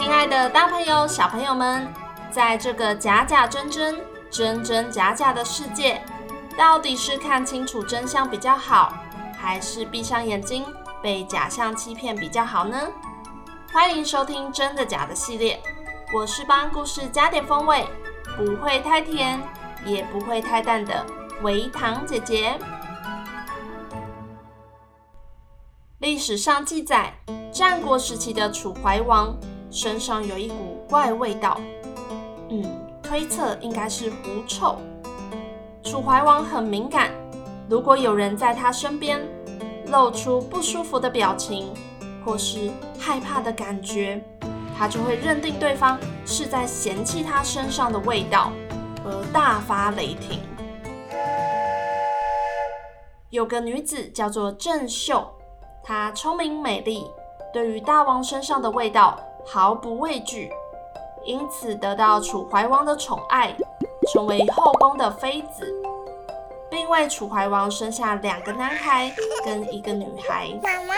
亲爱的大朋友、小朋友们，在这个假假真真、真真假假的世界，到底是看清楚真相比较好，还是闭上眼睛被假象欺骗比较好呢？欢迎收听《真的假的》系列，我是帮故事加点风味，不会太甜，也不会太淡的维糖姐姐。历史上记载，战国时期的楚怀王。身上有一股怪味道，嗯，推测应该是狐臭。楚怀王很敏感，如果有人在他身边露出不舒服的表情，或是害怕的感觉，他就会认定对方是在嫌弃他身上的味道，而大发雷霆。有个女子叫做郑袖，她聪明美丽，对于大王身上的味道，毫不畏惧，因此得到楚怀王的宠爱，成为后宫的妃子，并为楚怀王生下两个男孩跟一个女孩。妈妈。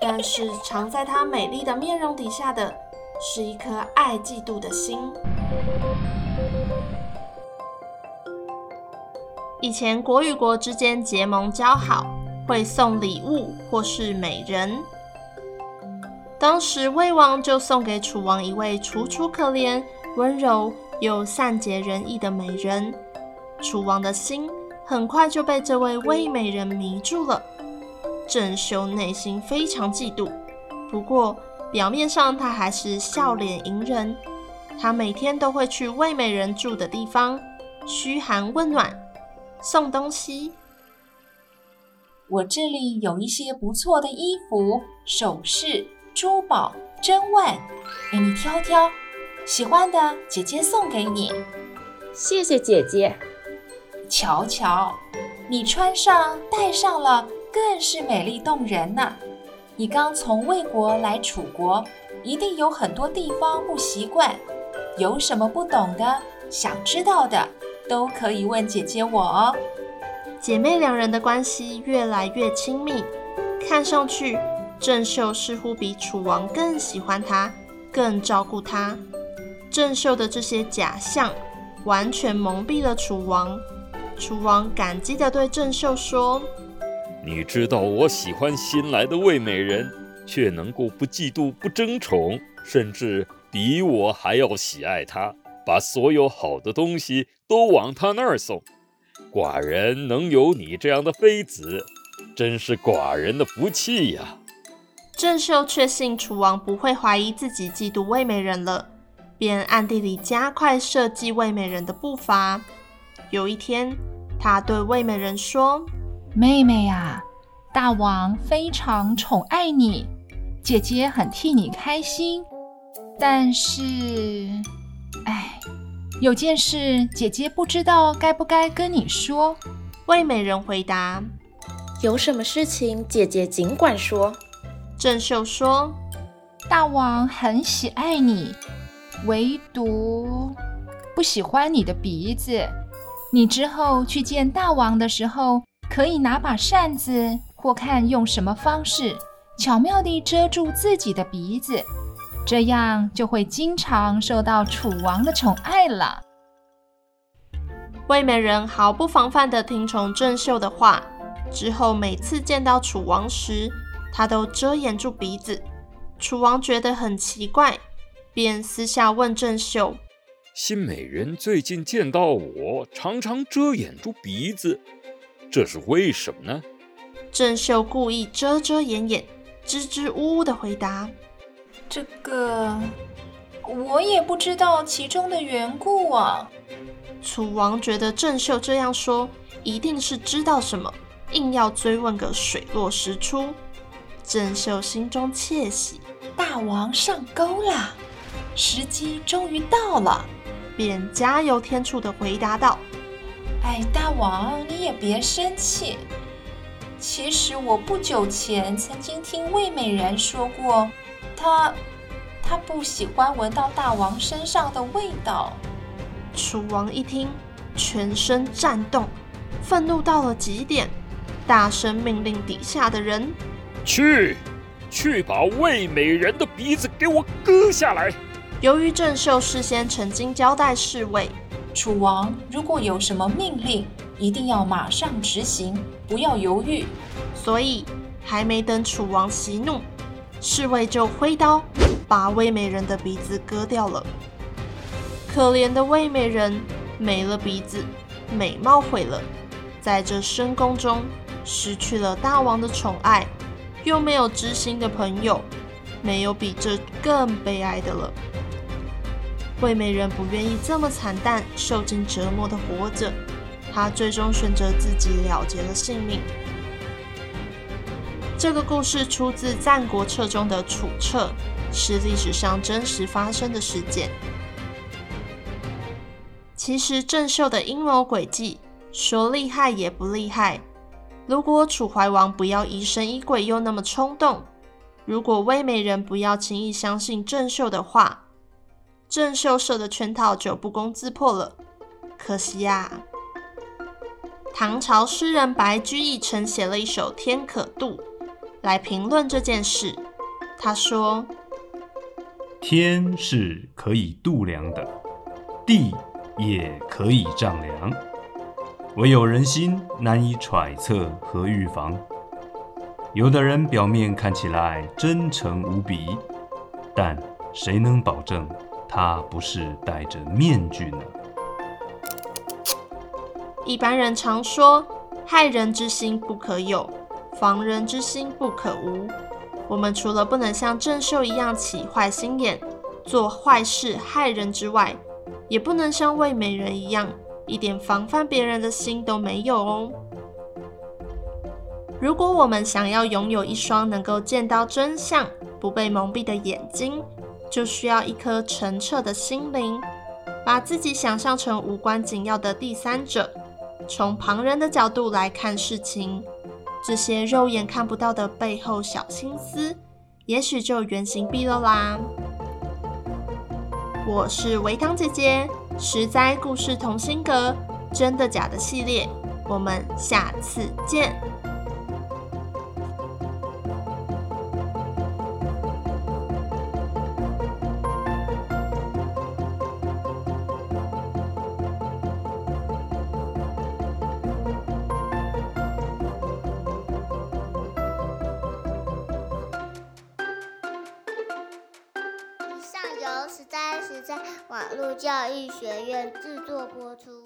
但是藏在她美丽的面容底下的，是一颗爱嫉妒的心。以前国与国之间结盟交好，会送礼物或是美人。当时魏王就送给楚王一位楚楚可怜、温柔又善解人意的美人，楚王的心很快就被这位魏美人迷住了。郑袖内心非常嫉妒，不过表面上他还是笑脸迎人。他每天都会去魏美人住的地方嘘寒问暖，送东西。我这里有一些不错的衣服、首饰。珠宝、珍玩，给你挑挑，喜欢的姐姐送给你。谢谢姐姐。瞧瞧，你穿上戴上了，更是美丽动人呢。你刚从魏国来楚国，一定有很多地方不习惯，有什么不懂的、想知道的，都可以问姐姐我哦。姐妹两人的关系越来越亲密，看上去。郑袖似乎比楚王更喜欢他，更照顾他。郑袖的这些假象完全蒙蔽了楚王。楚王感激地对郑袖说：“你知道我喜欢新来的魏美人，却能够不嫉妒、不争宠，甚至比我还要喜爱她，把所有好的东西都往她那儿送。寡人能有你这样的妃子，真是寡人的福气呀。”郑秀确信楚王不会怀疑自己嫉妒魏美人了，便暗地里加快设计魏美人的步伐。有一天，他对魏美人说：“妹妹呀，大王非常宠爱你，姐姐很替你开心。但是，哎，有件事姐姐不知道该不该跟你说。”魏美人回答：“有什么事情，姐姐尽管说。”郑袖说：“大王很喜爱你，唯独不喜欢你的鼻子。你之后去见大王的时候，可以拿把扇子，或看用什么方式，巧妙地遮住自己的鼻子，这样就会经常受到楚王的宠爱了。”魏美人毫不防范地听从郑袖的话，之后每次见到楚王时，他都遮掩住鼻子，楚王觉得很奇怪，便私下问郑袖：“新美人最近见到我，常常遮掩住鼻子，这是为什么呢？”郑袖故意遮遮掩掩，支支吾吾的回答：“这个我也不知道其中的缘故啊。”楚王觉得郑袖这样说，一定是知道什么，硬要追问个水落石出。郑袖心中窃喜，大王上钩了。时机终于到了。”便加油添醋的回答道：“哎，大王，你也别生气。其实我不久前曾经听魏美人说过，她她不喜欢闻到大王身上的味道。”楚王一听，全身颤动，愤怒到了极点，大声命令底下的人：“去，去把魏美人的鼻子给我割下来！”由于郑袖事先曾经交代侍卫，楚王如果有什么命令，一定要马上执行，不要犹豫。所以还没等楚王息怒，侍卫就挥刀把魏美人的鼻子割掉了。可怜的魏美人没了鼻子，美貌毁了，在这深宫中失去了大王的宠爱，又没有知心的朋友，没有比这更悲哀的了。魏美人不愿意这么惨淡、受尽折磨的活着，她最终选择自己了结了性命。这个故事出自《战国策》中的《楚策》，是历史上真实发生的事件。其实郑袖的阴谋诡计，说厉害也不厉害。如果楚怀王不要疑神疑鬼又那么冲动，如果魏美人不要轻易相信郑袖的话，郑袖设的圈套就不攻自破了，可惜呀、啊。唐朝诗人白居易曾写了一首《天可度》来评论这件事。他说：“天是可以度量的，地也可以丈量，唯有人心难以揣测和预防。有的人表面看起来真诚无比，但谁能保证？”他不是戴着面具呢。一般人常说，害人之心不可有，防人之心不可无。我们除了不能像郑袖一样起坏心眼，做坏事害人之外，也不能像魏美人一样，一点防范别人的心都没有哦。如果我们想要拥有一双能够见到真相、不被蒙蔽的眼睛，就需要一颗澄澈的心灵，把自己想象成无关紧要的第三者，从旁人的角度来看事情，这些肉眼看不到的背后小心思，也许就原形毕露啦。我是维糖姐姐，实在故事同心阁，真的假的系列，我们下次见。实在实在网络教育学院制作播出。